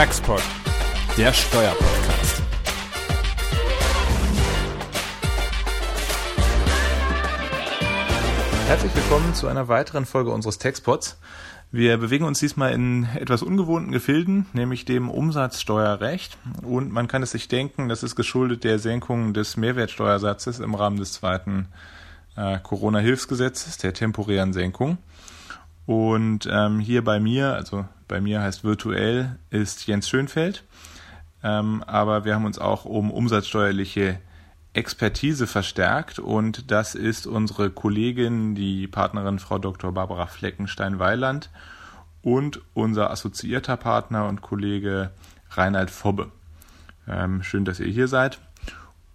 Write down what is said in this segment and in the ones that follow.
Taxpod, der Steuerpodcast. Herzlich willkommen zu einer weiteren Folge unseres Taxpods. Wir bewegen uns diesmal in etwas ungewohnten Gefilden, nämlich dem Umsatzsteuerrecht. Und man kann es sich denken, das ist geschuldet der Senkung des Mehrwertsteuersatzes im Rahmen des zweiten äh, Corona-Hilfsgesetzes, der temporären Senkung. Und ähm, hier bei mir, also bei mir heißt virtuell, ist Jens Schönfeld. Ähm, aber wir haben uns auch um umsatzsteuerliche Expertise verstärkt und das ist unsere Kollegin, die Partnerin Frau Dr. Barbara Fleckenstein-Weiland und unser assoziierter Partner und Kollege Reinhard Fobbe. Ähm, schön, dass ihr hier seid.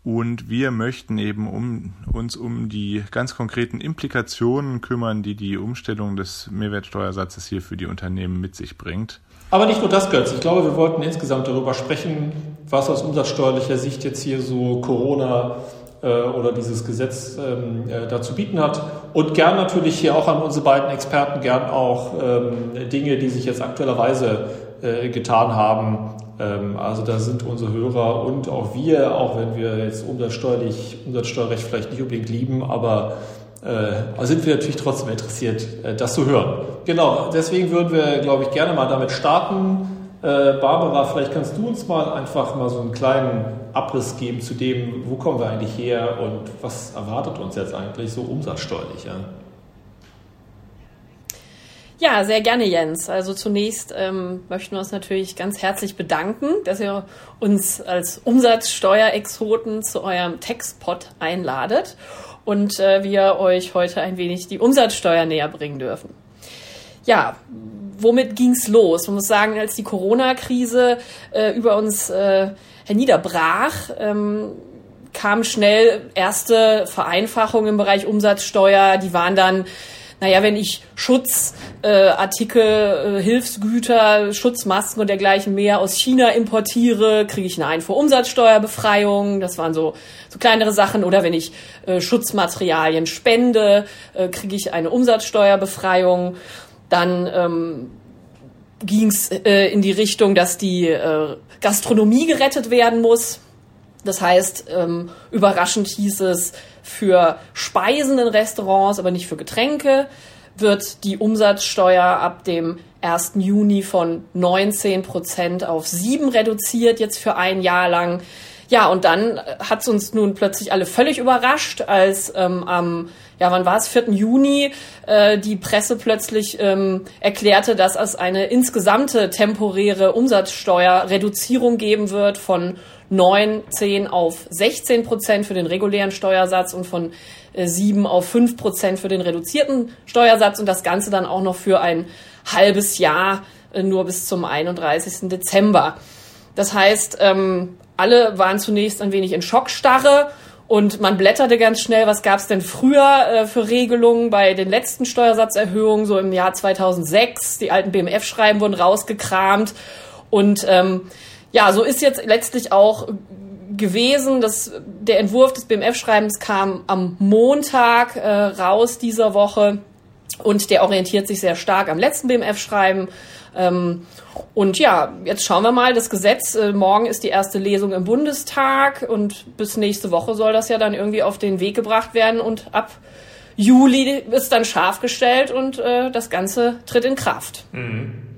Und wir möchten eben um, uns um die ganz konkreten Implikationen kümmern, die die Umstellung des Mehrwertsteuersatzes hier für die Unternehmen mit sich bringt. Aber nicht nur das, Götz. Ich glaube, wir wollten insgesamt darüber sprechen, was aus umsatzsteuerlicher Sicht jetzt hier so Corona äh, oder dieses Gesetz ähm, äh, dazu bieten hat. Und gern natürlich hier auch an unsere beiden Experten, gern auch ähm, Dinge, die sich jetzt aktuellerweise äh, getan haben, also da sind unsere Hörer und auch wir, auch wenn wir jetzt umsatzsteuerlich, Umsatzsteuerrecht vielleicht nicht unbedingt lieben, aber äh, sind wir natürlich trotzdem interessiert, äh, das zu hören. Genau, deswegen würden wir, glaube ich, gerne mal damit starten. Äh, Barbara, vielleicht kannst du uns mal einfach mal so einen kleinen Abriss geben zu dem, wo kommen wir eigentlich her und was erwartet uns jetzt eigentlich so umsatzsteuerlich? Ja? Ja, sehr gerne, Jens. Also zunächst ähm, möchten wir uns natürlich ganz herzlich bedanken, dass ihr uns als Umsatzsteuerexoten zu eurem Textpod einladet und äh, wir euch heute ein wenig die Umsatzsteuer näher bringen dürfen. Ja, womit ging's los? Man muss sagen, als die Corona-Krise äh, über uns äh, herniederbrach, ähm, kamen schnell erste Vereinfachungen im Bereich Umsatzsteuer. Die waren dann naja, wenn ich Schutzartikel, äh, äh, Hilfsgüter, Schutzmasken und dergleichen mehr aus China importiere, kriege ich eine Einfuhrumsatzsteuerbefreiung. Das waren so, so kleinere Sachen. Oder wenn ich äh, Schutzmaterialien spende, äh, kriege ich eine Umsatzsteuerbefreiung. Dann ähm, ging es äh, in die Richtung, dass die äh, Gastronomie gerettet werden muss. Das heißt, ähm, überraschend hieß es, für Speisen in Restaurants, aber nicht für Getränke, wird die Umsatzsteuer ab dem 1. Juni von 19 Prozent auf 7 reduziert, jetzt für ein Jahr lang. Ja, und dann hat es uns nun plötzlich alle völlig überrascht, als ähm, am, ja, wann war es, 4. Juni, äh, die Presse plötzlich ähm, erklärte, dass es eine insgesamte temporäre Umsatzsteuerreduzierung geben wird von 9, 10 auf 16 Prozent für den regulären Steuersatz und von 7 äh, auf 5 Prozent für den reduzierten Steuersatz und das Ganze dann auch noch für ein halbes Jahr äh, nur bis zum 31. Dezember. Das heißt, ähm, alle waren zunächst ein wenig in Schockstarre und man blätterte ganz schnell, was gab es denn früher äh, für Regelungen bei den letzten Steuersatzerhöhungen, so im Jahr 2006. Die alten BMF-Schreiben wurden rausgekramt und ähm, ja, so ist jetzt letztlich auch gewesen, dass der Entwurf des BMF-Schreibens kam am Montag äh, raus dieser Woche und der orientiert sich sehr stark am letzten BMF-Schreiben. Ähm, und ja, jetzt schauen wir mal, das Gesetz, äh, morgen ist die erste Lesung im Bundestag und bis nächste Woche soll das ja dann irgendwie auf den Weg gebracht werden und ab Juli ist dann scharf gestellt und äh, das Ganze tritt in Kraft. Mhm.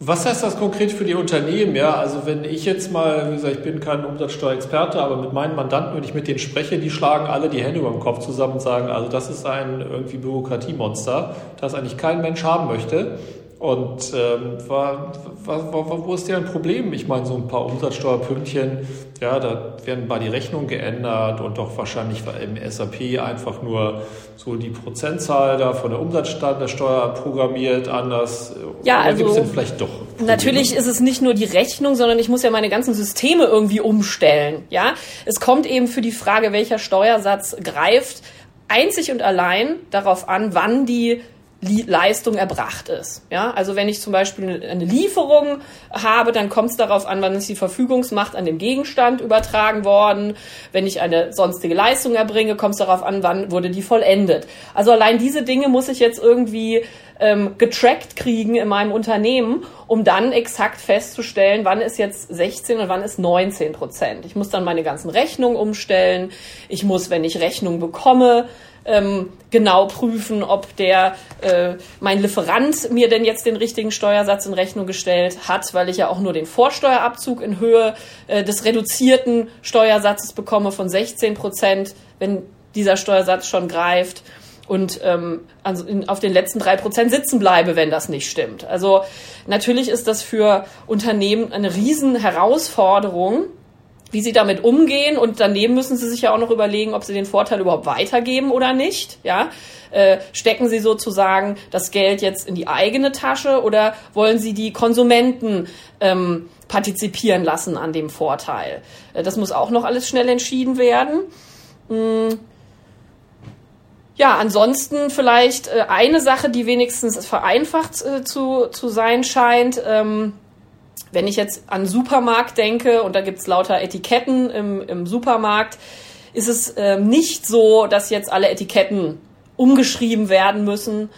Was heißt das konkret für die Unternehmen? Ja, also wenn ich jetzt mal, wie gesagt, ich bin kein Umsatzsteuerexperte, aber mit meinen Mandanten, wenn ich mit denen spreche, die schlagen alle die Hände über den Kopf zusammen und sagen, also das ist ein irgendwie Bürokratiemonster, das eigentlich kein Mensch haben möchte. Und ähm, war, war, war, wo ist denn ein Problem? Ich meine, so ein paar Umsatzsteuerpünktchen, ja, da werden mal die Rechnungen geändert und doch wahrscheinlich im SAP einfach nur so die Prozentzahl da von der Umsatzsteuer programmiert anders. Ja, Oder also gibt es denn vielleicht doch? Probleme? Natürlich ist es nicht nur die Rechnung, sondern ich muss ja meine ganzen Systeme irgendwie umstellen. Ja, es kommt eben für die Frage, welcher Steuersatz greift, einzig und allein darauf an, wann die Leistung erbracht ist. Ja, also wenn ich zum Beispiel eine Lieferung habe, dann kommt es darauf an, wann ist die Verfügungsmacht an dem Gegenstand übertragen worden. Wenn ich eine sonstige Leistung erbringe, kommt es darauf an, wann wurde die vollendet. Also allein diese Dinge muss ich jetzt irgendwie ähm, getrackt kriegen in meinem Unternehmen, um dann exakt festzustellen, wann ist jetzt 16 und wann ist 19 Prozent. Ich muss dann meine ganzen Rechnungen umstellen. Ich muss, wenn ich Rechnung bekomme, ähm, genau prüfen, ob der äh, mein Lieferant mir denn jetzt den richtigen Steuersatz in Rechnung gestellt hat, weil ich ja auch nur den Vorsteuerabzug in Höhe äh, des reduzierten Steuersatzes bekomme von 16 Prozent, wenn dieser Steuersatz schon greift und ähm, also in, auf den letzten drei Prozent sitzen bleibe, wenn das nicht stimmt. Also natürlich ist das für Unternehmen eine riesen Herausforderung, wie sie damit umgehen und daneben müssen sie sich ja auch noch überlegen, ob sie den Vorteil überhaupt weitergeben oder nicht. Ja, äh, stecken sie sozusagen das Geld jetzt in die eigene Tasche oder wollen sie die Konsumenten ähm, partizipieren lassen an dem Vorteil? Äh, das muss auch noch alles schnell entschieden werden. Mhm. Ja, ansonsten vielleicht äh, eine Sache, die wenigstens vereinfacht äh, zu, zu sein scheint. Ähm, wenn ich jetzt an Supermarkt denke und da gibt's lauter Etiketten im, im Supermarkt, ist es äh, nicht so, dass jetzt alle Etiketten umgeschrieben werden müssen.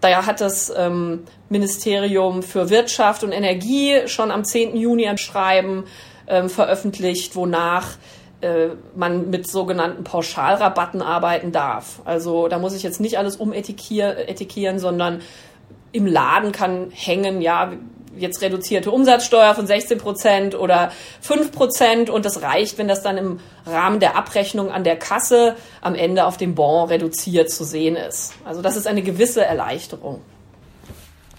Daher hat das ähm, Ministerium für Wirtschaft und Energie schon am 10. Juni ein Schreiben ähm, veröffentlicht, wonach äh, man mit sogenannten Pauschalrabatten arbeiten darf. Also da muss ich jetzt nicht alles umetikieren, sondern im Laden kann hängen, ja, jetzt reduzierte Umsatzsteuer von 16 Prozent oder 5 Prozent und das reicht, wenn das dann im Rahmen der Abrechnung an der Kasse am Ende auf dem Bon reduziert zu sehen ist. Also das ist eine gewisse Erleichterung.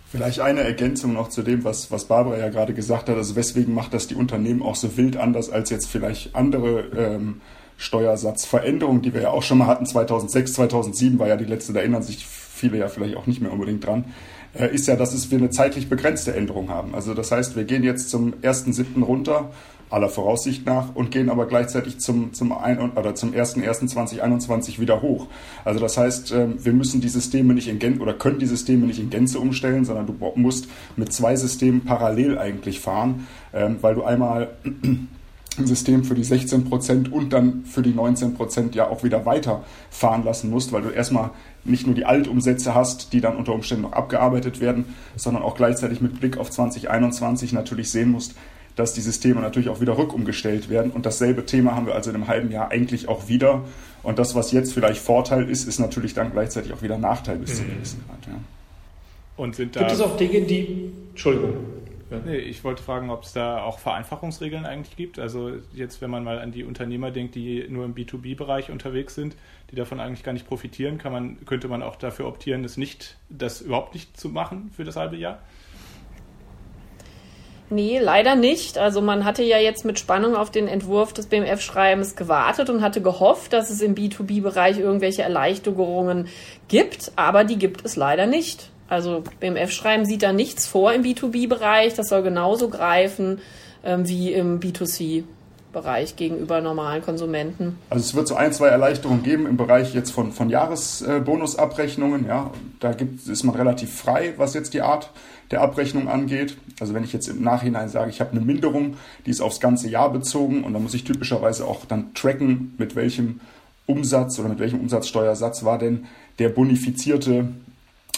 Vielleicht eine Ergänzung noch zu dem, was, was Barbara ja gerade gesagt hat. Also weswegen macht das die Unternehmen auch so wild anders als jetzt vielleicht andere ähm, Steuersatzveränderungen, die wir ja auch schon mal hatten. 2006, 2007 war ja die letzte, da erinnern sich viele ja vielleicht auch nicht mehr unbedingt dran. Äh, ist ja, dass wir eine zeitlich begrenzte Änderung haben. Also das heißt, wir gehen jetzt zum 1.7. runter, aller Voraussicht nach, und gehen aber gleichzeitig zum, zum, zum 1.1.2021 wieder hoch. Also das heißt, ähm, wir müssen die Systeme nicht in Gänze oder können die Systeme nicht in Gänze umstellen, sondern du musst mit zwei Systemen parallel eigentlich fahren, ähm, weil du einmal ein System für die 16 Prozent und dann für die 19 Prozent ja auch wieder weiterfahren lassen musst, weil du erstmal nicht nur die Altumsätze hast, die dann unter Umständen noch abgearbeitet werden, sondern auch gleichzeitig mit Blick auf 2021 natürlich sehen musst, dass die Systeme natürlich auch wieder rückumgestellt werden. Und dasselbe Thema haben wir also in einem halben Jahr eigentlich auch wieder. Und das, was jetzt vielleicht Vorteil ist, ist natürlich dann gleichzeitig auch wieder Nachteil bis mhm. zu einem gewissen Grad. Ja. Und sind da Gibt es auch Dinge, die. Entschuldigung. Ja. Nee, ich wollte fragen, ob es da auch Vereinfachungsregeln eigentlich gibt. Also jetzt, wenn man mal an die Unternehmer denkt, die nur im B2B-Bereich unterwegs sind, die davon eigentlich gar nicht profitieren, kann man, könnte man auch dafür optieren, das nicht, das überhaupt nicht zu machen für das halbe Jahr? Nee, leider nicht. Also man hatte ja jetzt mit Spannung auf den Entwurf des BMF-Schreibens gewartet und hatte gehofft, dass es im B2B-Bereich irgendwelche Erleichterungen gibt, aber die gibt es leider nicht. Also BMF-Schreiben sieht da nichts vor im B2B-Bereich. Das soll genauso greifen ähm, wie im B2C. Bereich gegenüber normalen Konsumenten. Also es wird so ein, zwei Erleichterungen geben im Bereich jetzt von, von Jahresbonusabrechnungen. Ja, da gibt, ist man relativ frei, was jetzt die Art der Abrechnung angeht. Also wenn ich jetzt im Nachhinein sage, ich habe eine Minderung, die ist aufs ganze Jahr bezogen und dann muss ich typischerweise auch dann tracken, mit welchem Umsatz oder mit welchem Umsatzsteuersatz war denn der bonifizierte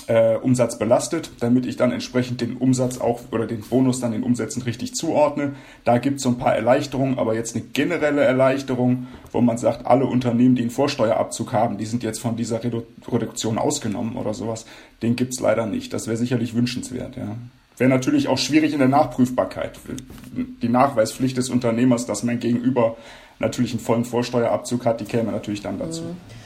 äh, Umsatz belastet, damit ich dann entsprechend den Umsatz auch oder den Bonus dann den Umsätzen richtig zuordne. Da gibt es so ein paar Erleichterungen, aber jetzt eine generelle Erleichterung, wo man sagt, alle Unternehmen, die einen Vorsteuerabzug haben, die sind jetzt von dieser Redu Reduktion ausgenommen oder sowas, den gibt es leider nicht. Das wäre sicherlich wünschenswert, ja. Wäre natürlich auch schwierig in der Nachprüfbarkeit. Die Nachweispflicht des Unternehmers, dass mein Gegenüber natürlich einen vollen Vorsteuerabzug hat, die käme natürlich dann dazu. Mhm.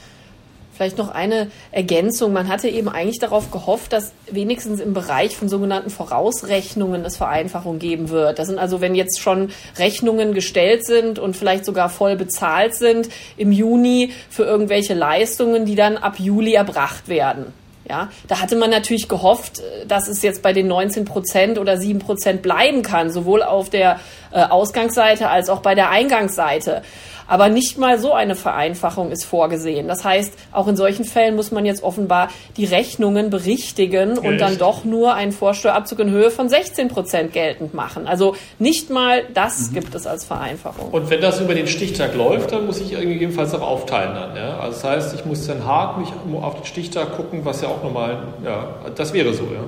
Vielleicht noch eine Ergänzung. Man hatte eben eigentlich darauf gehofft, dass wenigstens im Bereich von sogenannten Vorausrechnungen es Vereinfachung geben wird. Das sind also, wenn jetzt schon Rechnungen gestellt sind und vielleicht sogar voll bezahlt sind im Juni für irgendwelche Leistungen, die dann ab Juli erbracht werden. Ja, da hatte man natürlich gehofft, dass es jetzt bei den 19 Prozent oder 7 Prozent bleiben kann, sowohl auf der äh, Ausgangsseite als auch bei der Eingangsseite. Aber nicht mal so eine Vereinfachung ist vorgesehen. Das heißt, auch in solchen Fällen muss man jetzt offenbar die Rechnungen berichtigen und dann doch nur einen Vorsteuerabzug in Höhe von 16 Prozent geltend machen. Also nicht mal das mhm. gibt es als Vereinfachung. Und wenn das über den Stichtag läuft, dann muss ich gegebenenfalls auch aufteilen dann. Ja? Also das heißt, ich muss dann hart mich auf den Stichtag gucken, was ja auch nochmal, ja, das wäre so, ja.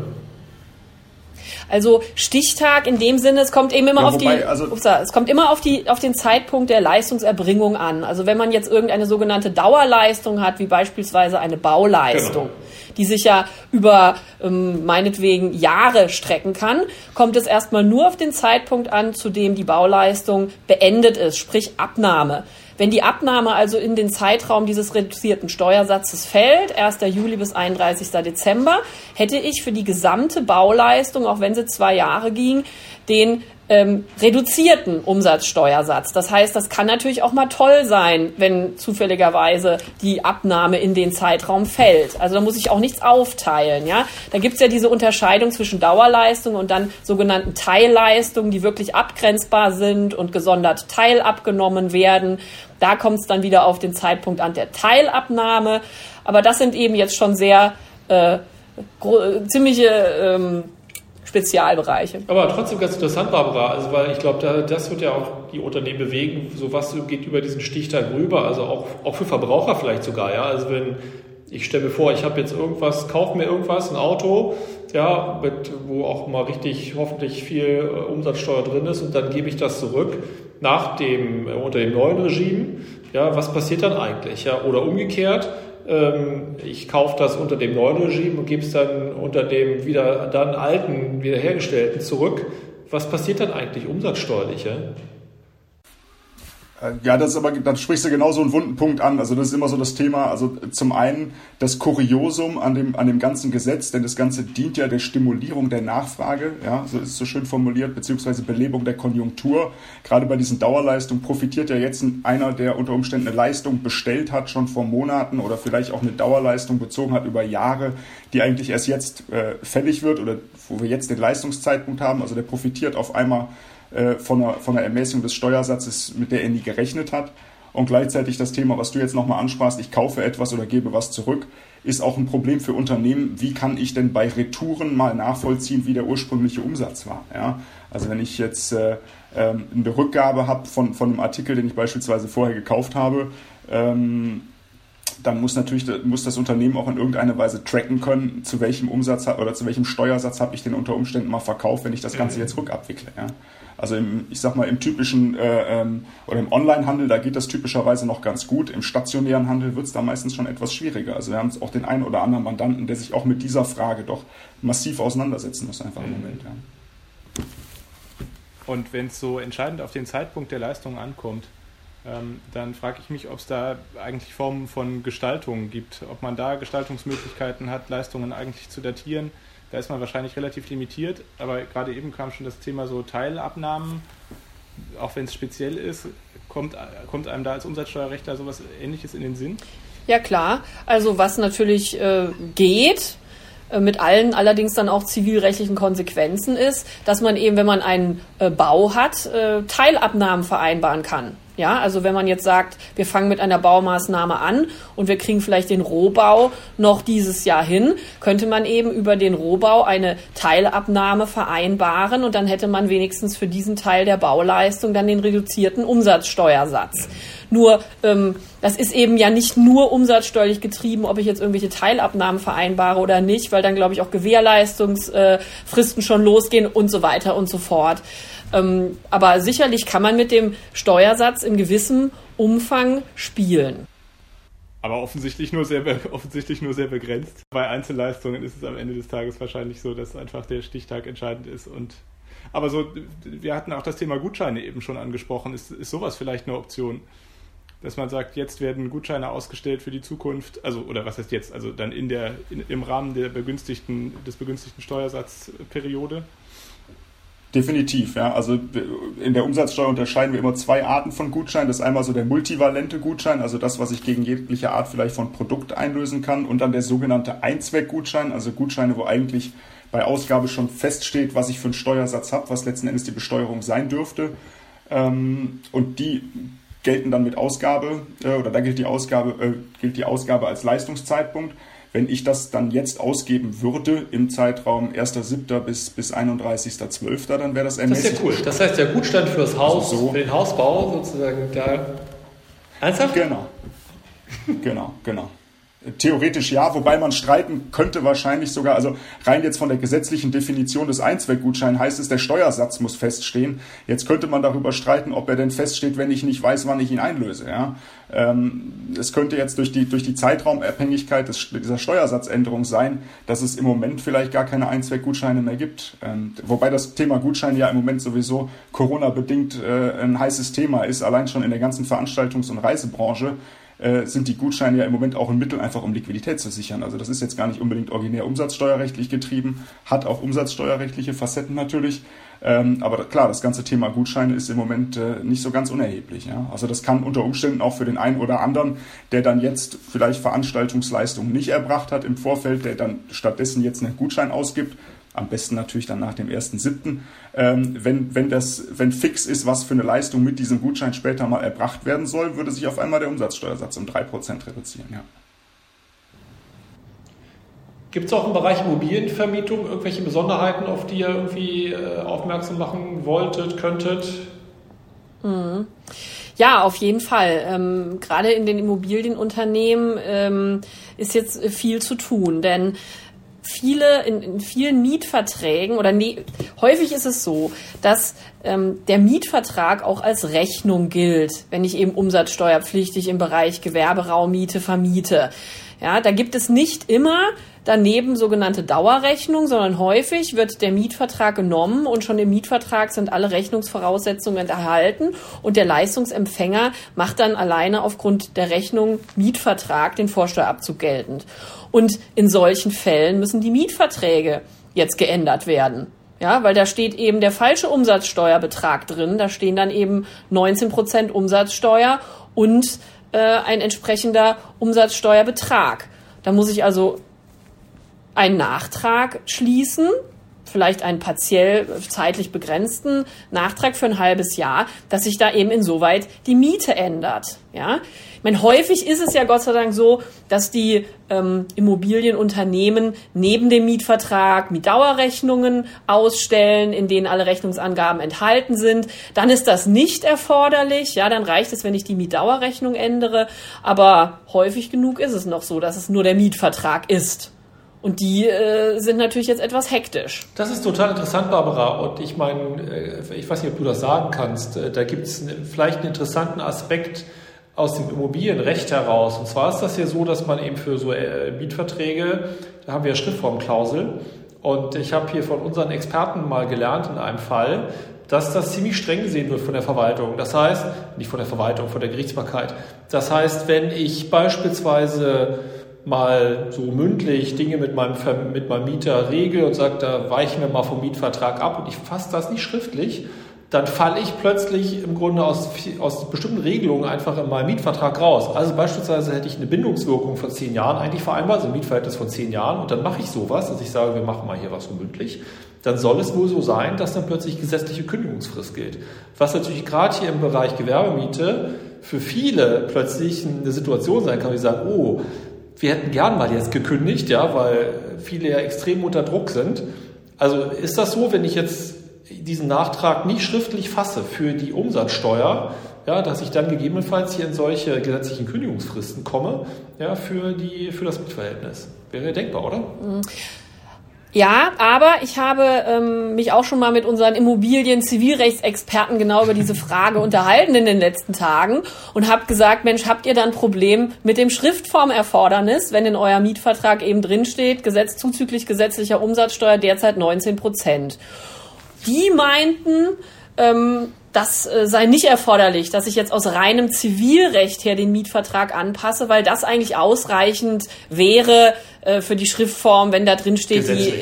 Also Stichtag in dem Sinne, es kommt eben immer ja, auf wobei, die, also ups, es kommt immer auf die, auf den Zeitpunkt der Leistungserbringung an. Also wenn man jetzt irgendeine sogenannte Dauerleistung hat, wie beispielsweise eine Bauleistung. Genau die sich ja über ähm, meinetwegen Jahre strecken kann, kommt es erstmal nur auf den Zeitpunkt an, zu dem die Bauleistung beendet ist, sprich Abnahme. Wenn die Abnahme also in den Zeitraum dieses reduzierten Steuersatzes fällt, 1. Juli bis 31. Dezember, hätte ich für die gesamte Bauleistung, auch wenn sie zwei Jahre ging, den ähm, reduzierten Umsatzsteuersatz. Das heißt, das kann natürlich auch mal toll sein, wenn zufälligerweise die Abnahme in den Zeitraum fällt. Also da muss ich auch nichts aufteilen. Ja? Da gibt's ja diese Unterscheidung zwischen Dauerleistung und dann sogenannten Teilleistungen, die wirklich abgrenzbar sind und gesondert teilabgenommen werden. Da kommt es dann wieder auf den Zeitpunkt an der Teilabnahme. Aber das sind eben jetzt schon sehr äh, ziemliche ähm, Spezialbereiche. Aber trotzdem ganz interessant, Barbara, also weil ich glaube, da, das wird ja auch die Unternehmen bewegen, so was geht über diesen Stichtag rüber, also auch, auch für Verbraucher vielleicht sogar, ja. Also wenn ich stelle mir vor, ich habe jetzt irgendwas, kaufe mir irgendwas, ein Auto, ja, mit, wo auch mal richtig hoffentlich viel äh, Umsatzsteuer drin ist und dann gebe ich das zurück nach dem, äh, unter dem neuen Regime. Ja, was passiert dann eigentlich? Ja, oder umgekehrt, ich kaufe das unter dem neuen Regime und gebe es dann unter dem wieder dann alten, wiederhergestellten zurück. Was passiert dann eigentlich umsatzsteuerlich? Ja? Äh, ja, das ist aber, dann sprichst du genau so einen wunden Punkt an. Also das ist immer so das Thema. Also zum einen das Kuriosum an dem, an dem ganzen Gesetz, denn das Ganze dient ja der Stimulierung der Nachfrage, ja, so ist es so schön formuliert, beziehungsweise Belebung der Konjunktur. Gerade bei diesen Dauerleistungen profitiert ja jetzt einer, der unter Umständen eine Leistung bestellt hat, schon vor Monaten oder vielleicht auch eine Dauerleistung bezogen hat über Jahre, die eigentlich erst jetzt äh, fällig wird oder wo wir jetzt den Leistungszeitpunkt haben. Also der profitiert auf einmal äh, von, einer, von einer Ermessung des Steuersatzes, mit der er nie gerechnet hat. Und gleichzeitig das Thema, was du jetzt nochmal ansprachst, ich kaufe etwas oder gebe was zurück, ist auch ein Problem für Unternehmen. Wie kann ich denn bei Retouren mal nachvollziehen, wie der ursprüngliche Umsatz war? Ja? Also wenn ich jetzt äh, ähm, eine Rückgabe habe von, von einem Artikel, den ich beispielsweise vorher gekauft habe, ähm, dann muss natürlich muss das Unternehmen auch in irgendeiner Weise tracken können, zu welchem Umsatz oder zu welchem Steuersatz habe ich den unter Umständen mal verkauft, wenn ich das Ganze jetzt rückabwickle. Ja? Also im, ich sag mal, im typischen äh, ähm, oder im Onlinehandel, da geht das typischerweise noch ganz gut. Im stationären Handel wird es da meistens schon etwas schwieriger. Also wir haben auch den einen oder anderen Mandanten, der sich auch mit dieser Frage doch massiv auseinandersetzen muss, einfach im Moment. Ja. Und wenn es so entscheidend auf den Zeitpunkt der Leistung ankommt, ähm, dann frage ich mich, ob es da eigentlich Formen von Gestaltung gibt, ob man da Gestaltungsmöglichkeiten hat, Leistungen eigentlich zu datieren da ist man wahrscheinlich relativ limitiert, aber gerade eben kam schon das Thema so Teilabnahmen, auch wenn es speziell ist, kommt, kommt einem da als Umsatzsteuerrechtler sowas ähnliches in den Sinn? Ja klar, also was natürlich äh, geht, äh, mit allen allerdings dann auch zivilrechtlichen Konsequenzen ist, dass man eben, wenn man einen äh, Bau hat, äh, Teilabnahmen vereinbaren kann. Ja, also wenn man jetzt sagt, wir fangen mit einer Baumaßnahme an und wir kriegen vielleicht den Rohbau noch dieses Jahr hin, könnte man eben über den Rohbau eine Teilabnahme vereinbaren und dann hätte man wenigstens für diesen Teil der Bauleistung dann den reduzierten Umsatzsteuersatz. Nur ähm, das ist eben ja nicht nur umsatzsteuerlich getrieben, ob ich jetzt irgendwelche Teilabnahmen vereinbare oder nicht, weil dann glaube ich auch Gewährleistungsfristen schon losgehen und so weiter und so fort. Ähm, aber sicherlich kann man mit dem Steuersatz in gewissem Umfang spielen. Aber offensichtlich nur, sehr, offensichtlich nur sehr begrenzt. Bei Einzelleistungen ist es am Ende des Tages wahrscheinlich so, dass einfach der Stichtag entscheidend ist. Und aber so, wir hatten auch das Thema Gutscheine eben schon angesprochen. Ist, ist sowas vielleicht eine Option? Dass man sagt, jetzt werden Gutscheine ausgestellt für die Zukunft, also oder was heißt jetzt, also dann in der in, im Rahmen der begünstigten, des begünstigten Steuersatzperiode? Definitiv, ja. Also in der Umsatzsteuer unterscheiden wir immer zwei Arten von Gutschein. Das ist einmal so der multivalente Gutschein, also das, was ich gegen jegliche Art vielleicht von Produkt einlösen kann, und dann der sogenannte Einzweckgutschein, also Gutscheine, wo eigentlich bei Ausgabe schon feststeht, was ich für einen Steuersatz habe, was letzten Endes die Besteuerung sein dürfte. Ähm, und die gelten dann mit Ausgabe, äh, oder da gilt die Ausgabe, äh, gilt die Ausgabe als Leistungszeitpunkt. Wenn ich das dann jetzt ausgeben würde im Zeitraum 1.7. bis, bis 31.12., dann wäre das ermäßigt. Das ist ja cool. Das heißt, der Gutstand fürs Haus, also so. für den Hausbau sozusagen da. Ernsthaft? Genau. Genau, genau. Theoretisch ja, wobei man streiten könnte wahrscheinlich sogar, also rein jetzt von der gesetzlichen Definition des Einzweckgutscheins heißt es, der Steuersatz muss feststehen. Jetzt könnte man darüber streiten, ob er denn feststeht, wenn ich nicht weiß, wann ich ihn einlöse. Ja? Ähm, es könnte jetzt durch die, durch die Zeitraumabhängigkeit des, dieser Steuersatzänderung sein, dass es im Moment vielleicht gar keine Einzweckgutscheine mehr gibt. Ähm, wobei das Thema Gutschein ja im Moment sowieso Corona-bedingt äh, ein heißes Thema ist, allein schon in der ganzen Veranstaltungs- und Reisebranche äh, sind die Gutscheine ja im Moment auch ein Mittel, einfach um Liquidität zu sichern. Also das ist jetzt gar nicht unbedingt originär umsatzsteuerrechtlich getrieben, hat auch umsatzsteuerrechtliche Facetten natürlich. Ähm, aber klar, das ganze Thema Gutscheine ist im Moment äh, nicht so ganz unerheblich. Ja? Also das kann unter Umständen auch für den einen oder anderen, der dann jetzt vielleicht Veranstaltungsleistungen nicht erbracht hat im Vorfeld, der dann stattdessen jetzt einen Gutschein ausgibt, am besten natürlich dann nach dem 1.7. Ähm, wenn, wenn, das, wenn fix ist, was für eine Leistung mit diesem Gutschein später mal erbracht werden soll, würde sich auf einmal der Umsatzsteuersatz um 3% reduzieren. Ja. Gibt es auch im Bereich Immobilienvermietung irgendwelche Besonderheiten, auf die ihr irgendwie äh, aufmerksam machen wolltet, könntet? Mhm. Ja, auf jeden Fall. Ähm, Gerade in den Immobilienunternehmen ähm, ist jetzt viel zu tun, denn viele, in, in vielen Mietverträgen oder ne, häufig ist es so, dass ähm, der Mietvertrag auch als Rechnung gilt, wenn ich eben umsatzsteuerpflichtig im Bereich Gewerberaummiete vermiete. Ja, da gibt es nicht immer daneben sogenannte Dauerrechnung, sondern häufig wird der Mietvertrag genommen und schon im Mietvertrag sind alle Rechnungsvoraussetzungen erhalten und der Leistungsempfänger macht dann alleine aufgrund der Rechnung Mietvertrag den Vorsteuerabzug geltend. Und in solchen Fällen müssen die Mietverträge jetzt geändert werden. Ja, weil da steht eben der falsche Umsatzsteuerbetrag drin. Da stehen dann eben 19 Prozent Umsatzsteuer und äh, ein entsprechender Umsatzsteuerbetrag. Da muss ich also einen Nachtrag schließen, vielleicht einen partiell zeitlich begrenzten Nachtrag für ein halbes Jahr, dass sich da eben insoweit die Miete ändert. Ja, ich meine, häufig ist es ja Gott sei Dank so, dass die ähm, Immobilienunternehmen neben dem Mietvertrag Mietdauerrechnungen ausstellen, in denen alle Rechnungsangaben enthalten sind. Dann ist das nicht erforderlich. Ja, dann reicht es, wenn ich die Mietdauerrechnung ändere. Aber häufig genug ist es noch so, dass es nur der Mietvertrag ist. Und die äh, sind natürlich jetzt etwas hektisch. Das ist total interessant, Barbara. Und ich meine, äh, ich weiß nicht, ob du das sagen kannst. Äh, da gibt es vielleicht einen interessanten Aspekt aus dem Immobilienrecht heraus. Und zwar ist das ja so, dass man eben für so äh, Mietverträge, da haben wir Schriftformklausel. Und ich habe hier von unseren Experten mal gelernt in einem Fall, dass das ziemlich streng gesehen wird von der Verwaltung. Das heißt, nicht von der Verwaltung, von der Gerichtsbarkeit. Das heißt, wenn ich beispielsweise mal so mündlich Dinge mit meinem, mit meinem Mieter regel und sage, da weichen wir mal vom Mietvertrag ab und ich fasse das nicht schriftlich, dann falle ich plötzlich im Grunde aus, aus bestimmten Regelungen einfach in meinem Mietvertrag raus. Also beispielsweise hätte ich eine Bindungswirkung von zehn Jahren eigentlich vereinbart, also ein Mietverhältnis von zehn Jahren, und dann mache ich sowas, dass ich sage, wir machen mal hier was mündlich, dann soll es wohl so sein, dass dann plötzlich gesetzliche Kündigungsfrist gilt. Was natürlich gerade hier im Bereich Gewerbemiete für viele plötzlich eine Situation sein kann, wie sagen, oh, wir hätten gern mal jetzt gekündigt, ja, weil viele ja extrem unter Druck sind. Also ist das so, wenn ich jetzt diesen Nachtrag nicht schriftlich fasse für die Umsatzsteuer, ja, dass ich dann gegebenenfalls hier in solche gesetzlichen Kündigungsfristen komme, ja, für die, für das Mietverhältnis. Wäre denkbar, oder? Mhm. Ja, aber ich habe ähm, mich auch schon mal mit unseren Immobilien-Zivilrechtsexperten genau über diese Frage unterhalten in den letzten Tagen und habe gesagt, Mensch, habt ihr da ein Problem mit dem Schriftformerfordernis, wenn in euer Mietvertrag eben drinsteht, Gesetz zuzüglich gesetzlicher Umsatzsteuer derzeit 19 Prozent. Die meinten, ähm, das äh, sei nicht erforderlich, dass ich jetzt aus reinem Zivilrecht her den Mietvertrag anpasse, weil das eigentlich ausreichend wäre äh, für die Schriftform, wenn da drin steht, die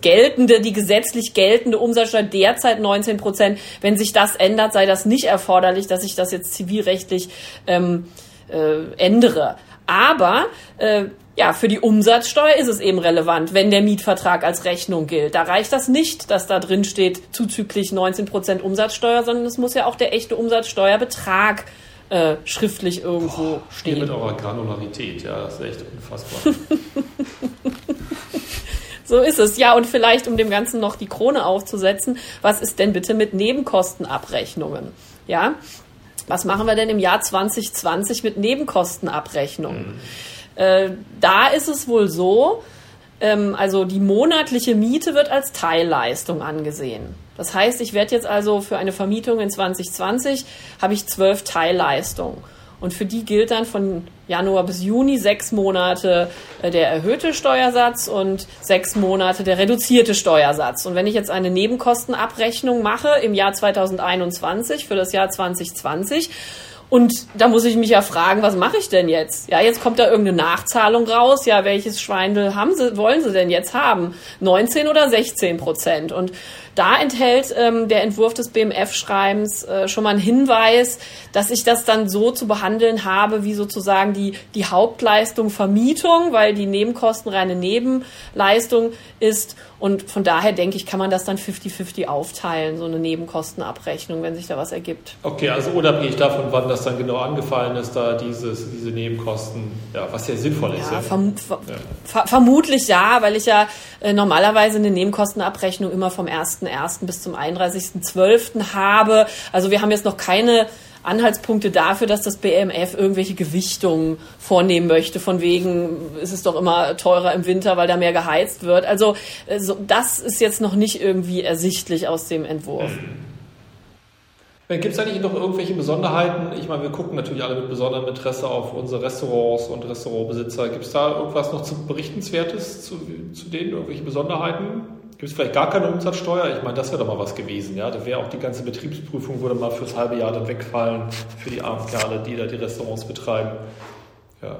geltende, die gesetzlich geltende Umsatzsteuer derzeit 19 Prozent. Wenn sich das ändert, sei das nicht erforderlich, dass ich das jetzt zivilrechtlich ähm, äh, ändere. Aber äh, ja, für die Umsatzsteuer ist es eben relevant, wenn der Mietvertrag als Rechnung gilt. Da reicht das nicht, dass da drin steht zuzüglich 19 Prozent Umsatzsteuer, sondern es muss ja auch der echte Umsatzsteuerbetrag äh, schriftlich irgendwo Boah, stehen. Mit eurer Granularität, ja, das ist echt unfassbar. so ist es. Ja, und vielleicht, um dem Ganzen noch die Krone aufzusetzen, was ist denn bitte mit Nebenkostenabrechnungen? Ja, was machen wir denn im Jahr 2020 mit Nebenkostenabrechnungen? Mhm. Äh, da ist es wohl so, ähm, also die monatliche Miete wird als Teilleistung angesehen. Das heißt, ich werde jetzt also für eine Vermietung in 2020 habe ich zwölf Teilleistungen. Und für die gilt dann von Januar bis Juni sechs Monate äh, der erhöhte Steuersatz und sechs Monate der reduzierte Steuersatz. Und wenn ich jetzt eine Nebenkostenabrechnung mache im Jahr 2021 für das Jahr 2020, und da muss ich mich ja fragen, was mache ich denn jetzt? Ja, jetzt kommt da irgendeine Nachzahlung raus. Ja, welches Schweindel haben sie, wollen sie denn jetzt haben? 19 oder 16 Prozent? Und da enthält ähm, der Entwurf des BMF-Schreibens äh, schon mal einen Hinweis, dass ich das dann so zu behandeln habe, wie sozusagen die, die Hauptleistung Vermietung, weil die Nebenkosten reine Nebenleistung ist. Und von daher denke ich, kann man das dann 50-50 aufteilen, so eine Nebenkostenabrechnung, wenn sich da was ergibt. Okay, also unabhängig davon, wann das dann genau angefallen ist, da dieses, diese Nebenkosten, ja, was ja sinnvoll ist. Ja, verm ja. Ver vermutlich ja, weil ich ja äh, normalerweise eine Nebenkostenabrechnung immer vom 1.1. bis zum 31.12. habe. Also wir haben jetzt noch keine Anhaltspunkte dafür, dass das BMF irgendwelche Gewichtungen vornehmen möchte. Von wegen ist es doch immer teurer im Winter, weil da mehr geheizt wird. Also äh, das ist jetzt noch nicht irgendwie ersichtlich aus dem Entwurf. Gibt es eigentlich noch irgendwelche Besonderheiten? Ich meine, wir gucken natürlich alle mit besonderem Interesse auf unsere Restaurants und Restaurantbesitzer. Gibt es da irgendwas noch zu Berichtenswertes zu, zu denen, irgendwelche Besonderheiten? Gibt es vielleicht gar keine Umsatzsteuer? Ich meine, das wäre doch mal was gewesen. Ja? Da wäre auch die ganze Betriebsprüfung, würde mal fürs halbe Jahr dann wegfallen, für die armen die da die Restaurants betreiben. Ja,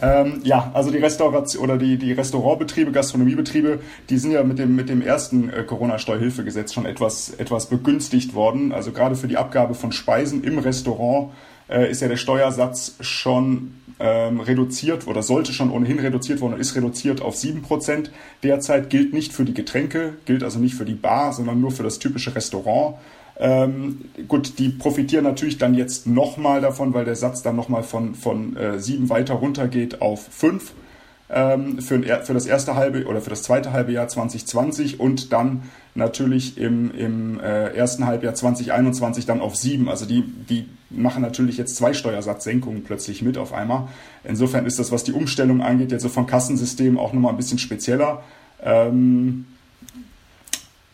ähm, ja, also die Restauration oder die, die Restaurantbetriebe, Gastronomiebetriebe, die sind ja mit dem, mit dem ersten äh, Corona-Steuerhilfegesetz schon etwas, etwas begünstigt worden. Also gerade für die Abgabe von Speisen im Restaurant äh, ist ja der Steuersatz schon ähm, reduziert oder sollte schon ohnehin reduziert worden und ist reduziert auf 7%. Derzeit gilt nicht für die Getränke, gilt also nicht für die Bar, sondern nur für das typische Restaurant. Ähm, gut, die profitieren natürlich dann jetzt nochmal davon, weil der Satz dann nochmal von, von äh, 7 weiter runtergeht auf 5 ähm, für, für das erste halbe oder für das zweite halbe Jahr 2020 und dann natürlich im, im äh, ersten Halbjahr 2021 dann auf 7. Also die, die machen natürlich jetzt zwei Steuersatzsenkungen plötzlich mit auf einmal. Insofern ist das, was die Umstellung angeht, jetzt so von Kassensystemen auch nochmal ein bisschen spezieller. Ähm,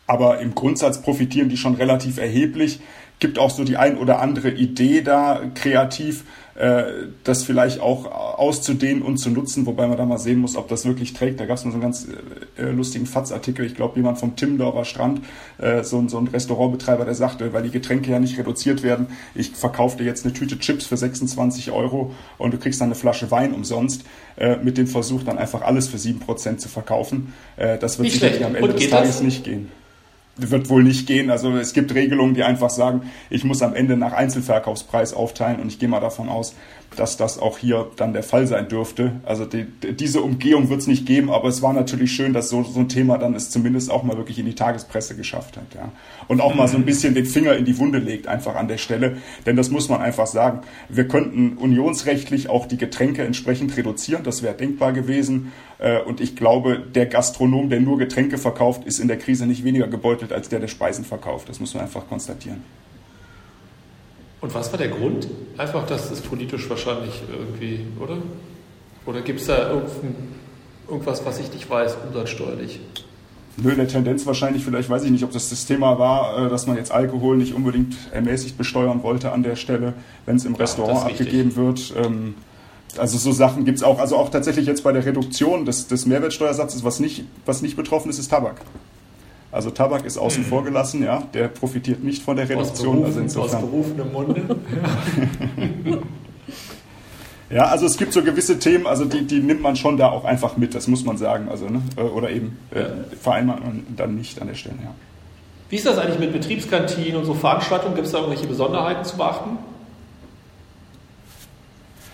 aber im Grundsatz profitieren die schon relativ erheblich. Gibt auch so die ein oder andere Idee da kreativ, äh, das vielleicht auch auszudehnen und zu nutzen, wobei man da mal sehen muss, ob das wirklich trägt. Da gab es mal so einen ganz äh, lustigen Fatz-Artikel, ich glaube jemand vom Timmendorfer Strand, äh, so, so ein Restaurantbetreiber, der sagte, weil die Getränke ja nicht reduziert werden, ich verkaufe dir jetzt eine Tüte Chips für 26 Euro und du kriegst dann eine Flasche Wein umsonst, äh, mit dem Versuch dann einfach alles für 7% zu verkaufen. Äh, das wird sicherlich am Ende des Tages das? nicht gehen wird wohl nicht gehen. Also es gibt Regelungen, die einfach sagen, ich muss am Ende nach Einzelverkaufspreis aufteilen und ich gehe mal davon aus, dass das auch hier dann der Fall sein dürfte. Also die, diese Umgehung wird es nicht geben, aber es war natürlich schön, dass so, so ein Thema dann es zumindest auch mal wirklich in die Tagespresse geschafft hat. Ja. Und auch mal so ein mhm. bisschen den Finger in die Wunde legt einfach an der Stelle. Denn das muss man einfach sagen. Wir könnten unionsrechtlich auch die Getränke entsprechend reduzieren. Das wäre denkbar gewesen. Äh, und ich glaube, der Gastronom, der nur Getränke verkauft, ist in der Krise nicht weniger gebeutelt als der, der Speisen verkauft. Das muss man einfach konstatieren. Und was war der Grund? Einfach, dass es politisch wahrscheinlich irgendwie, oder? Oder gibt es da irgendwas, was ich nicht weiß, umsatzsteuerlich? Nö, der Tendenz wahrscheinlich, vielleicht weiß ich nicht, ob das das Thema war, äh, dass man jetzt Alkohol nicht unbedingt ermäßigt besteuern wollte an der Stelle, wenn es im Restaurant ja, abgegeben wird. Ähm, also so Sachen gibt es auch. Also auch tatsächlich jetzt bei der Reduktion des, des Mehrwertsteuersatzes, was nicht, was nicht betroffen ist, ist Tabak. Also Tabak ist außen mhm. vor gelassen, ja, der profitiert nicht von der Reduktion. Aus, berufen, also aus berufenem Munde. ja, also es gibt so gewisse Themen, also die, die nimmt man schon da auch einfach mit, das muss man sagen. Also, ne? Äh, oder eben äh, vereinbart man dann nicht an der Stelle, ja. Wie ist das eigentlich mit Betriebskantinen und so Veranstaltungen? Gibt es da irgendwelche Besonderheiten zu beachten?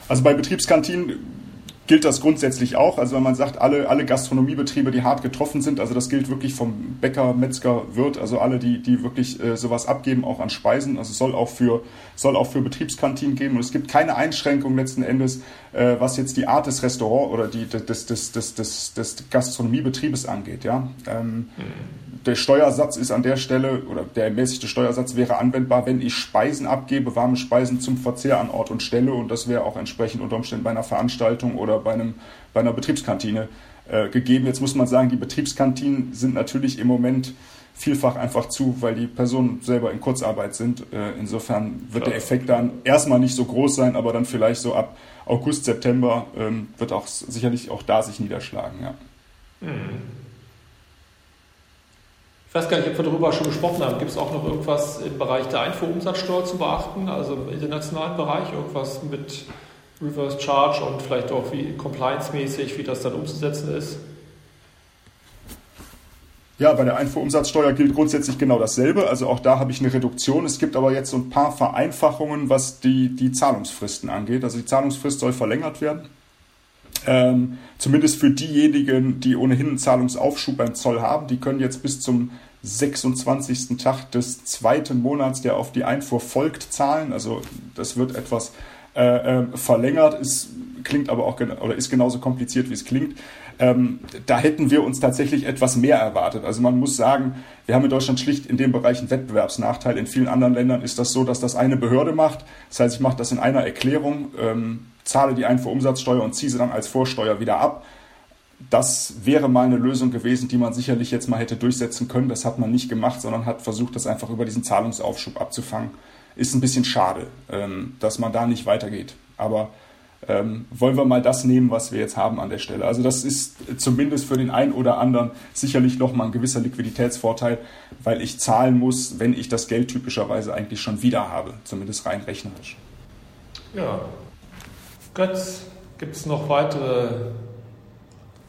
Also bei Betriebskantinen gilt das grundsätzlich auch. Also wenn man sagt, alle, alle Gastronomiebetriebe, die hart getroffen sind, also das gilt wirklich vom Bäcker, Metzger, Wirt, also alle, die, die wirklich äh, sowas abgeben, auch an Speisen. Also soll auch für, soll auch für Betriebskantinen geben. Und es gibt keine Einschränkung letzten Endes, äh, was jetzt die Art des Restaurants oder die, des, des, des, des, des Gastronomiebetriebes angeht. Ja? Ähm, mhm der Steuersatz ist an der Stelle, oder der ermäßigte Steuersatz wäre anwendbar, wenn ich Speisen abgebe, warme Speisen zum Verzehr an Ort und Stelle. Und das wäre auch entsprechend unter Umständen bei einer Veranstaltung oder bei, einem, bei einer Betriebskantine äh, gegeben. Jetzt muss man sagen, die Betriebskantinen sind natürlich im Moment vielfach einfach zu, weil die Personen selber in Kurzarbeit sind. Äh, insofern wird der Effekt dann erstmal nicht so groß sein, aber dann vielleicht so ab August, September ähm, wird auch sicherlich auch da sich niederschlagen. Ja. Mhm. Ich weiß gar nicht, ob wir darüber schon gesprochen haben. Gibt es auch noch irgendwas im Bereich der Einfuhrumsatzsteuer zu beachten, also im internationalen Bereich, irgendwas mit Reverse Charge und vielleicht auch wie compliance-mäßig, wie das dann umzusetzen ist? Ja, bei der Einfuhrumsatzsteuer gilt grundsätzlich genau dasselbe. Also auch da habe ich eine Reduktion. Es gibt aber jetzt so ein paar Vereinfachungen, was die, die Zahlungsfristen angeht. Also die Zahlungsfrist soll verlängert werden. Ähm, zumindest für diejenigen, die ohnehin einen Zahlungsaufschub beim Zoll haben, die können jetzt bis zum 26. Tag des zweiten Monats, der auf die Einfuhr folgt, zahlen. Also das wird etwas äh, äh, verlängert, ist, klingt aber auch oder ist genauso kompliziert, wie es klingt. Ähm, da hätten wir uns tatsächlich etwas mehr erwartet. Also man muss sagen, wir haben in Deutschland schlicht in dem Bereich einen Wettbewerbsnachteil. In vielen anderen Ländern ist das so, dass das eine Behörde macht. Das heißt, ich mache das in einer Erklärung. Ähm, zahle die Einfuhrumsatzsteuer und ziehe sie dann als Vorsteuer wieder ab. Das wäre mal eine Lösung gewesen, die man sicherlich jetzt mal hätte durchsetzen können. Das hat man nicht gemacht, sondern hat versucht, das einfach über diesen Zahlungsaufschub abzufangen. Ist ein bisschen schade, ähm, dass man da nicht weitergeht. Aber ähm, wollen wir mal das nehmen, was wir jetzt haben an der Stelle. Also das ist zumindest für den einen oder anderen sicherlich nochmal ein gewisser Liquiditätsvorteil, weil ich zahlen muss, wenn ich das Geld typischerweise eigentlich schon wieder habe, zumindest rein rechnerisch. Ja, Götz, gibt es noch weitere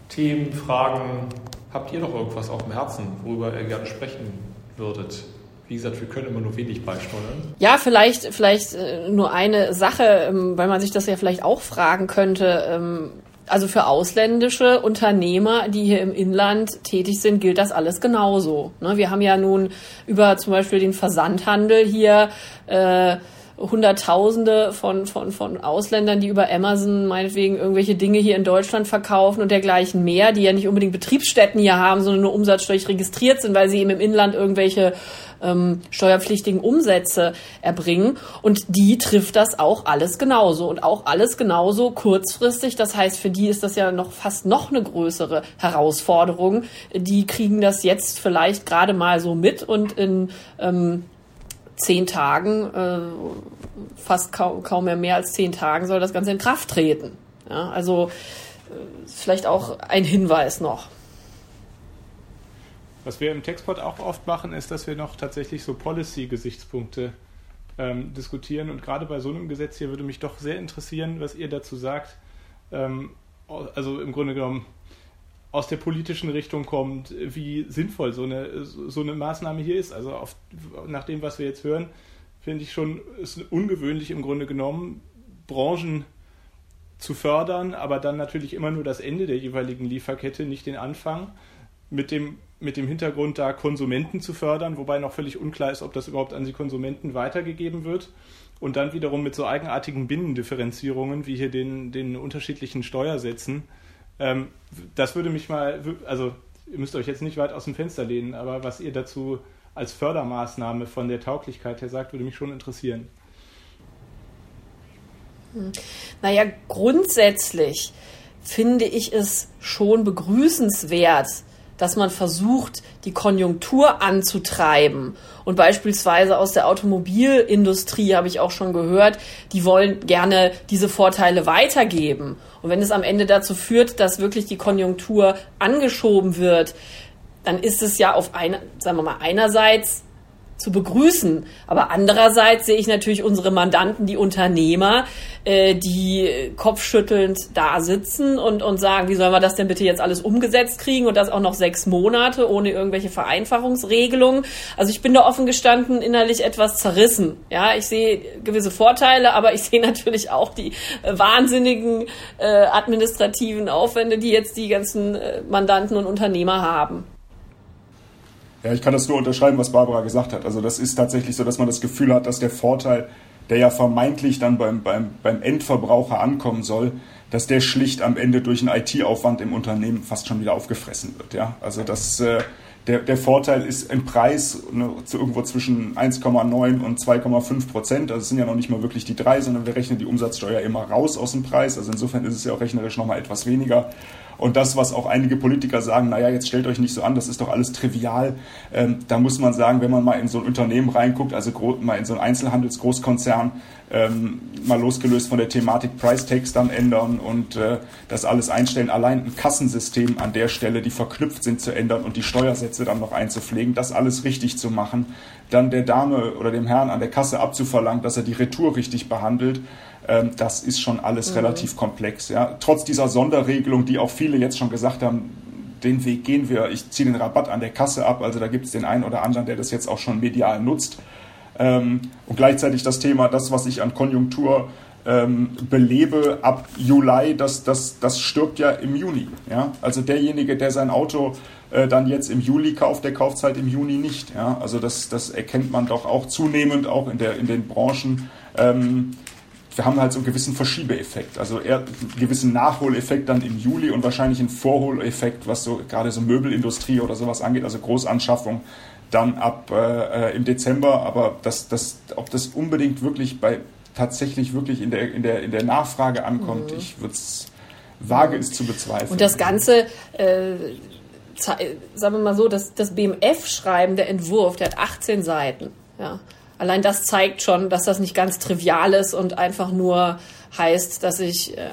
Themen, Fragen? Habt ihr noch irgendwas auf dem Herzen, worüber ihr gerne sprechen würdet? Wie gesagt, wir können immer nur wenig beisteuern. Ja, vielleicht, vielleicht äh, nur eine Sache, ähm, weil man sich das ja vielleicht auch fragen könnte. Ähm, also für ausländische Unternehmer, die hier im Inland tätig sind, gilt das alles genauso. Ne, wir haben ja nun über zum Beispiel den Versandhandel hier äh, Hunderttausende von, von, von Ausländern, die über Amazon meinetwegen irgendwelche Dinge hier in Deutschland verkaufen und dergleichen mehr, die ja nicht unbedingt Betriebsstätten hier haben, sondern nur umsatzsteuerlich registriert sind, weil sie eben im Inland irgendwelche ähm, steuerpflichtigen Umsätze erbringen. Und die trifft das auch alles genauso und auch alles genauso kurzfristig. Das heißt, für die ist das ja noch fast noch eine größere Herausforderung. Die kriegen das jetzt vielleicht gerade mal so mit und in ähm, zehn Tagen, äh, fast kaum, kaum mehr mehr als zehn Tagen soll das Ganze in Kraft treten. Ja, also äh, vielleicht auch ein Hinweis noch. Was wir im Textpod auch oft machen, ist, dass wir noch tatsächlich so Policy-Gesichtspunkte ähm, diskutieren. Und gerade bei so einem Gesetz hier würde mich doch sehr interessieren, was ihr dazu sagt. Ähm, also im Grunde genommen, aus der politischen Richtung kommt, wie sinnvoll so eine, so eine Maßnahme hier ist. Also auf, nach dem, was wir jetzt hören, finde ich schon, ist ungewöhnlich im Grunde genommen, Branchen zu fördern, aber dann natürlich immer nur das Ende der jeweiligen Lieferkette, nicht den Anfang, mit dem, mit dem Hintergrund da Konsumenten zu fördern, wobei noch völlig unklar ist, ob das überhaupt an die Konsumenten weitergegeben wird. Und dann wiederum mit so eigenartigen Binnendifferenzierungen wie hier den, den unterschiedlichen Steuersätzen ähm, das würde mich mal, also ihr müsst euch jetzt nicht weit aus dem Fenster lehnen, aber was ihr dazu als Fördermaßnahme von der Tauglichkeit her sagt, würde mich schon interessieren. Hm. Naja, grundsätzlich finde ich es schon begrüßenswert, dass man versucht, die Konjunktur anzutreiben. Und beispielsweise aus der Automobilindustrie habe ich auch schon gehört, die wollen gerne diese Vorteile weitergeben. Und wenn es am Ende dazu führt, dass wirklich die Konjunktur angeschoben wird, dann ist es ja auf einer, sagen wir mal, einerseits zu begrüßen. Aber andererseits sehe ich natürlich unsere Mandanten, die Unternehmer, äh, die kopfschüttelnd da sitzen und, und sagen, wie sollen wir das denn bitte jetzt alles umgesetzt kriegen und das auch noch sechs Monate ohne irgendwelche Vereinfachungsregelungen. Also ich bin da offen gestanden innerlich etwas zerrissen. Ja, ich sehe gewisse Vorteile, aber ich sehe natürlich auch die äh, wahnsinnigen äh, administrativen Aufwände, die jetzt die ganzen äh, Mandanten und Unternehmer haben. Ja, ich kann das nur unterschreiben, was Barbara gesagt hat. Also das ist tatsächlich so, dass man das Gefühl hat, dass der Vorteil, der ja vermeintlich dann beim, beim, beim Endverbraucher ankommen soll, dass der schlicht am Ende durch einen IT-Aufwand im Unternehmen fast schon wieder aufgefressen wird. Ja? Also das, äh, der, der Vorteil ist im Preis ne, zu irgendwo zwischen 1,9 und 2,5 Prozent. Also es sind ja noch nicht mal wirklich die drei, sondern wir rechnen die Umsatzsteuer immer raus aus dem Preis. Also insofern ist es ja auch rechnerisch nochmal etwas weniger. Und das, was auch einige Politiker sagen, naja, jetzt stellt euch nicht so an, das ist doch alles trivial. Ähm, da muss man sagen, wenn man mal in so ein Unternehmen reinguckt, also mal in so einen Einzelhandelsgroßkonzern, ähm, mal losgelöst von der Thematik Price Tags dann ändern und äh, das alles einstellen, allein ein Kassensystem an der Stelle, die verknüpft sind, zu ändern und die Steuersätze dann noch einzupflegen, das alles richtig zu machen, dann der Dame oder dem Herrn an der Kasse abzuverlangen, dass er die Retour richtig behandelt das ist schon alles mhm. relativ komplex. Ja. Trotz dieser Sonderregelung, die auch viele jetzt schon gesagt haben, den Weg gehen wir, ich ziehe den Rabatt an der Kasse ab, also da gibt es den einen oder anderen, der das jetzt auch schon medial nutzt. Ähm, und gleichzeitig das Thema, das, was ich an Konjunktur ähm, belebe ab Juli, das, das, das stirbt ja im Juni. Ja? Also derjenige, der sein Auto äh, dann jetzt im Juli kauft, der kauft es halt im Juni nicht. Ja? Also das, das erkennt man doch auch zunehmend, auch in, der, in den Branchen. Ähm, wir haben halt so einen gewissen Verschiebeeffekt, also eher einen gewissen Nachholeffekt dann im Juli und wahrscheinlich einen Vorholeffekt, was so gerade so Möbelindustrie oder sowas angeht, also Großanschaffung dann ab äh, äh im Dezember. Aber das, das, ob das unbedingt wirklich bei tatsächlich wirklich in der, in der, in der Nachfrage ankommt, mhm. ich würde es wage es zu bezweifeln. Und das Ganze äh, sagen wir mal so, das, das BMF-Schreiben, der Entwurf, der hat 18 Seiten. Ja. Allein das zeigt schon, dass das nicht ganz trivial ist und einfach nur heißt, dass ich äh,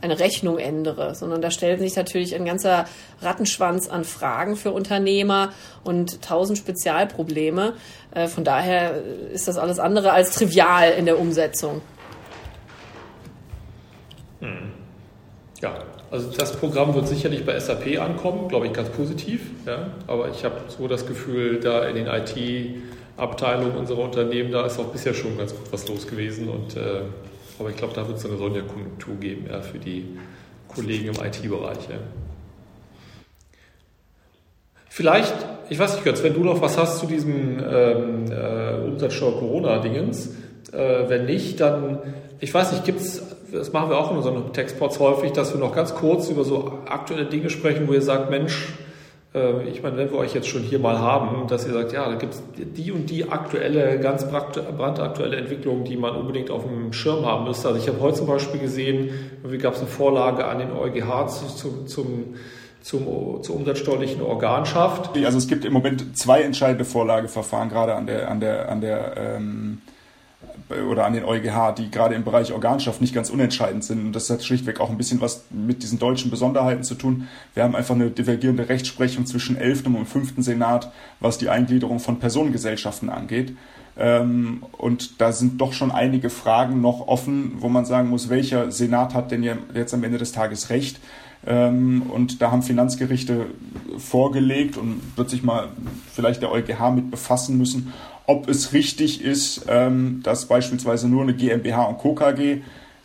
eine Rechnung ändere, sondern da stellt sich natürlich ein ganzer Rattenschwanz an Fragen für Unternehmer und tausend Spezialprobleme. Äh, von daher ist das alles andere als trivial in der Umsetzung. Hm. Ja, also das Programm wird sicherlich bei SAP ankommen, glaube ich, ganz positiv. Ja? Aber ich habe so das Gefühl, da in den IT Abteilung unserer Unternehmen, da ist auch bisher schon ganz gut was los gewesen. Und, äh, aber ich glaube, da wird es eine Sonderkonjunktur geben ja, für die Kollegen im IT-Bereich. Ja. Vielleicht, ich weiß nicht, Götz, wenn du noch was hast zu diesem ähm, äh, Umsatzsteuer-Corona-Dingens, äh, wenn nicht, dann, ich weiß nicht, gibt es, das machen wir auch in unseren Textpots häufig, dass wir noch ganz kurz über so aktuelle Dinge sprechen, wo ihr sagt, Mensch, ich meine, wenn wir euch jetzt schon hier mal haben, dass ihr sagt, ja, da gibt es die und die aktuelle, ganz brandaktuelle Entwicklung, die man unbedingt auf dem Schirm haben müsste. Also ich habe heute zum Beispiel gesehen, wie gab es eine Vorlage an den EuGH zu, zu, zum zum, zur umsatzsteuerlichen Organschaft. Also es gibt im Moment zwei entscheidende Vorlageverfahren, gerade an der, an der, an der ähm, oder an den EuGH, die gerade im Bereich Organschaft nicht ganz unentscheidend sind. Und das hat schlichtweg auch ein bisschen was mit diesen deutschen Besonderheiten zu tun. Wir haben einfach eine divergierende Rechtsprechung zwischen 11. und 5. Senat, was die Eingliederung von Personengesellschaften angeht. Ähm, und da sind doch schon einige Fragen noch offen, wo man sagen muss, welcher Senat hat denn jetzt am Ende des Tages Recht? Ähm, und da haben Finanzgerichte vorgelegt und wird sich mal vielleicht der EuGH mit befassen müssen, ob es richtig ist, ähm, dass beispielsweise nur eine GmbH und Co.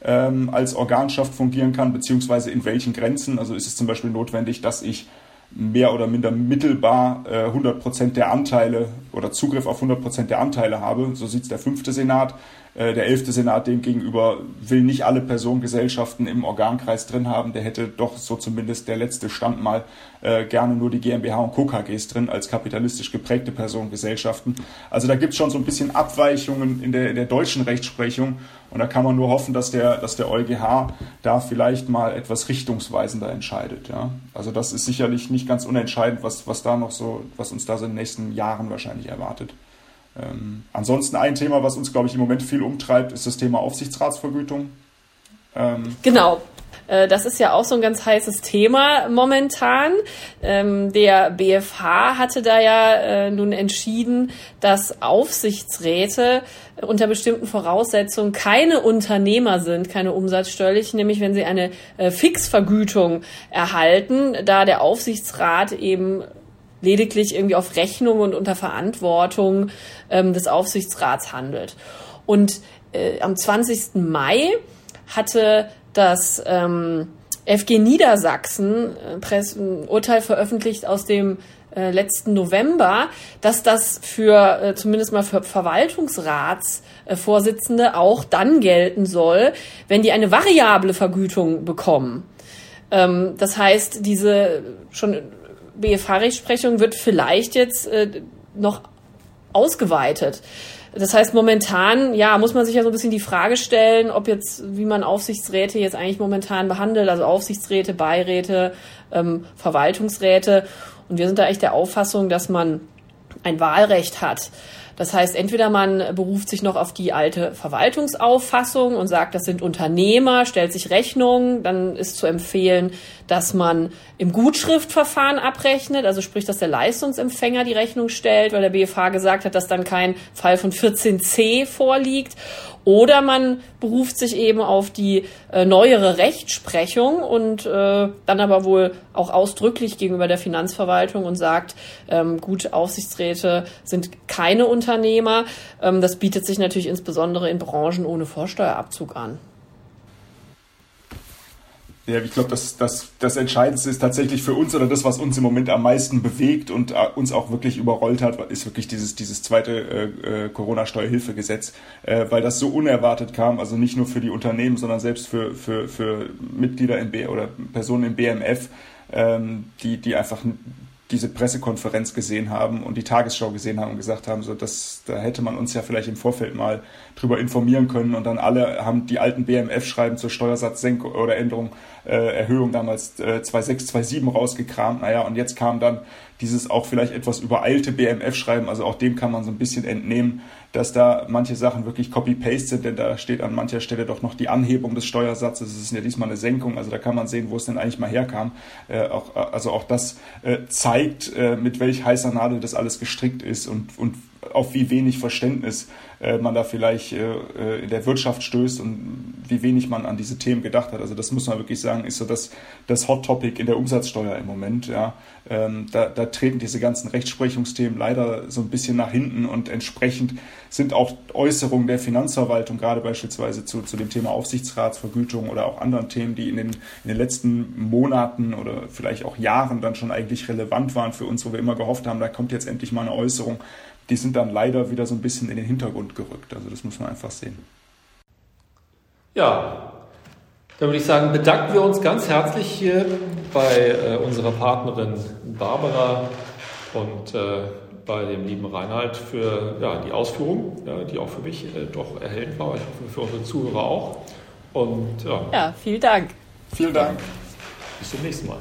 Ähm, als Organschaft fungieren kann, beziehungsweise in welchen Grenzen. Also ist es zum Beispiel notwendig, dass ich mehr oder minder mittelbar äh, 100% der Anteile oder Zugriff auf 100% der Anteile habe. So sieht es der fünfte Senat. Äh, der elfte Senat demgegenüber will nicht alle Personengesellschaften im Organkreis drin haben. Der hätte doch so zumindest der letzte Stand mal äh, gerne nur die GmbH und Co. KGs drin als kapitalistisch geprägte Personengesellschaften. Also da gibt es schon so ein bisschen Abweichungen in der, in der deutschen Rechtsprechung und da kann man nur hoffen, dass der, dass der EuGH da vielleicht mal etwas richtungsweisender entscheidet. Ja? Also das ist sicherlich nicht ganz unentscheidend, was, was da noch so, was uns da so in den nächsten Jahren wahrscheinlich erwartet. Ähm, ansonsten ein Thema, was uns, glaube ich, im Moment viel umtreibt, ist das Thema Aufsichtsratsvergütung. Ähm, genau. Äh, das ist ja auch so ein ganz heißes Thema momentan. Ähm, der BFH hatte da ja äh, nun entschieden, dass Aufsichtsräte unter bestimmten Voraussetzungen keine Unternehmer sind, keine umsatzsteuerlichen, nämlich wenn sie eine äh, Fixvergütung erhalten, da der Aufsichtsrat eben lediglich irgendwie auf Rechnung und unter Verantwortung ähm, des Aufsichtsrats handelt. Und äh, am 20. Mai hatte das ähm, FG Niedersachsen äh, ein Urteil veröffentlicht aus dem äh, letzten November, dass das für äh, zumindest mal für Verwaltungsratsvorsitzende auch dann gelten soll, wenn die eine variable Vergütung bekommen. Ähm, das heißt, diese schon BFH-Rechtsprechung wird vielleicht jetzt noch ausgeweitet. Das heißt, momentan, ja, muss man sich ja so ein bisschen die Frage stellen, ob jetzt, wie man Aufsichtsräte jetzt eigentlich momentan behandelt, also Aufsichtsräte, Beiräte, ähm, Verwaltungsräte. Und wir sind da echt der Auffassung, dass man ein Wahlrecht hat. Das heißt, entweder man beruft sich noch auf die alte Verwaltungsauffassung und sagt, das sind Unternehmer, stellt sich Rechnungen, dann ist zu empfehlen, dass man im Gutschriftverfahren abrechnet, also sprich, dass der Leistungsempfänger die Rechnung stellt, weil der BFH gesagt hat, dass dann kein Fall von 14c vorliegt. Oder man beruft sich eben auf die äh, neuere Rechtsprechung und äh, dann aber wohl auch ausdrücklich gegenüber der Finanzverwaltung und sagt, ähm, gut, Aufsichtsräte sind keine Unternehmer. Ähm, das bietet sich natürlich insbesondere in Branchen ohne Vorsteuerabzug an. Ja, ich glaube, das, das, das Entscheidendste ist tatsächlich für uns oder das, was uns im Moment am meisten bewegt und äh, uns auch wirklich überrollt hat, ist wirklich dieses, dieses zweite äh, äh, Corona-Steuerhilfegesetz, äh, weil das so unerwartet kam, also nicht nur für die Unternehmen, sondern selbst für, für, für Mitglieder in B oder Personen im BMF, ähm, die, die einfach diese Pressekonferenz gesehen haben und die Tagesschau gesehen haben und gesagt haben, so dass da hätte man uns ja vielleicht im Vorfeld mal drüber informieren können und dann alle haben die alten BMF-Schreiben zur Steuersatzsenkung oder Änderung, äh, Erhöhung damals äh, 2.6, 2.7 rausgekramt. Naja, und jetzt kam dann dieses auch vielleicht etwas übereilte BMF-Schreiben, also auch dem kann man so ein bisschen entnehmen, dass da manche Sachen wirklich Copy-Paste sind, denn da steht an mancher Stelle doch noch die Anhebung des Steuersatzes. Es ist ja diesmal eine Senkung, also da kann man sehen, wo es denn eigentlich mal herkam. Äh, auch, also auch das äh, zeigt, äh, mit welch heißer Nadel das alles gestrickt ist und, und auf wie wenig Verständnis äh, man da vielleicht äh, äh, in der Wirtschaft stößt und wie wenig man an diese Themen gedacht hat. Also das muss man wirklich sagen, ist so das, das Hot Topic in der Umsatzsteuer im Moment. Ja. Ähm, da, da treten diese ganzen Rechtsprechungsthemen leider so ein bisschen nach hinten und entsprechend sind auch Äußerungen der Finanzverwaltung, gerade beispielsweise zu, zu dem Thema Aufsichtsratsvergütung oder auch anderen Themen, die in den, in den letzten Monaten oder vielleicht auch Jahren dann schon eigentlich relevant waren für uns, wo wir immer gehofft haben, da kommt jetzt endlich mal eine Äußerung die sind dann leider wieder so ein bisschen in den Hintergrund gerückt. Also das muss man einfach sehen. Ja, dann würde ich sagen, bedanken wir uns ganz herzlich hier bei äh, unserer Partnerin Barbara und äh, bei dem lieben Reinhard für ja, die Ausführung, ja, die auch für mich äh, doch erhellend war. Ich hoffe für unsere Zuhörer auch. Und, ja. ja, vielen Dank. Vielen Dank. Bis zum nächsten Mal.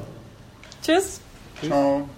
Tschüss. Ciao.